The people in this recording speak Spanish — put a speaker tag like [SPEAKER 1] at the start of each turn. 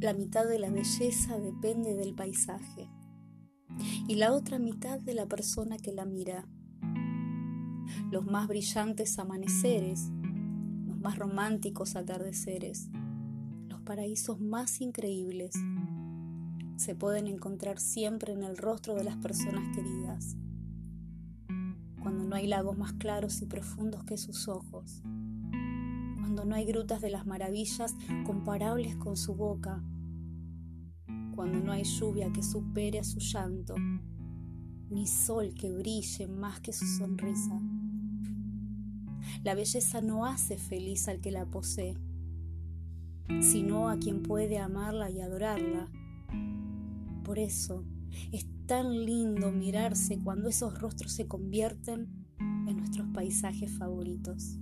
[SPEAKER 1] La mitad de la belleza depende del paisaje y la otra mitad de la persona que la mira. Los más brillantes amaneceres, los más románticos atardeceres, los paraísos más increíbles se pueden encontrar siempre en el rostro de las personas queridas, cuando no hay lagos más claros y profundos que sus ojos, cuando no hay grutas de las maravillas comparables con su boca, cuando no hay lluvia que supere a su llanto, ni sol que brille más que su sonrisa. La belleza no hace feliz al que la posee, sino a quien puede amarla y adorarla. Por eso es tan lindo mirarse cuando esos rostros se convierten en nuestros paisajes favoritos.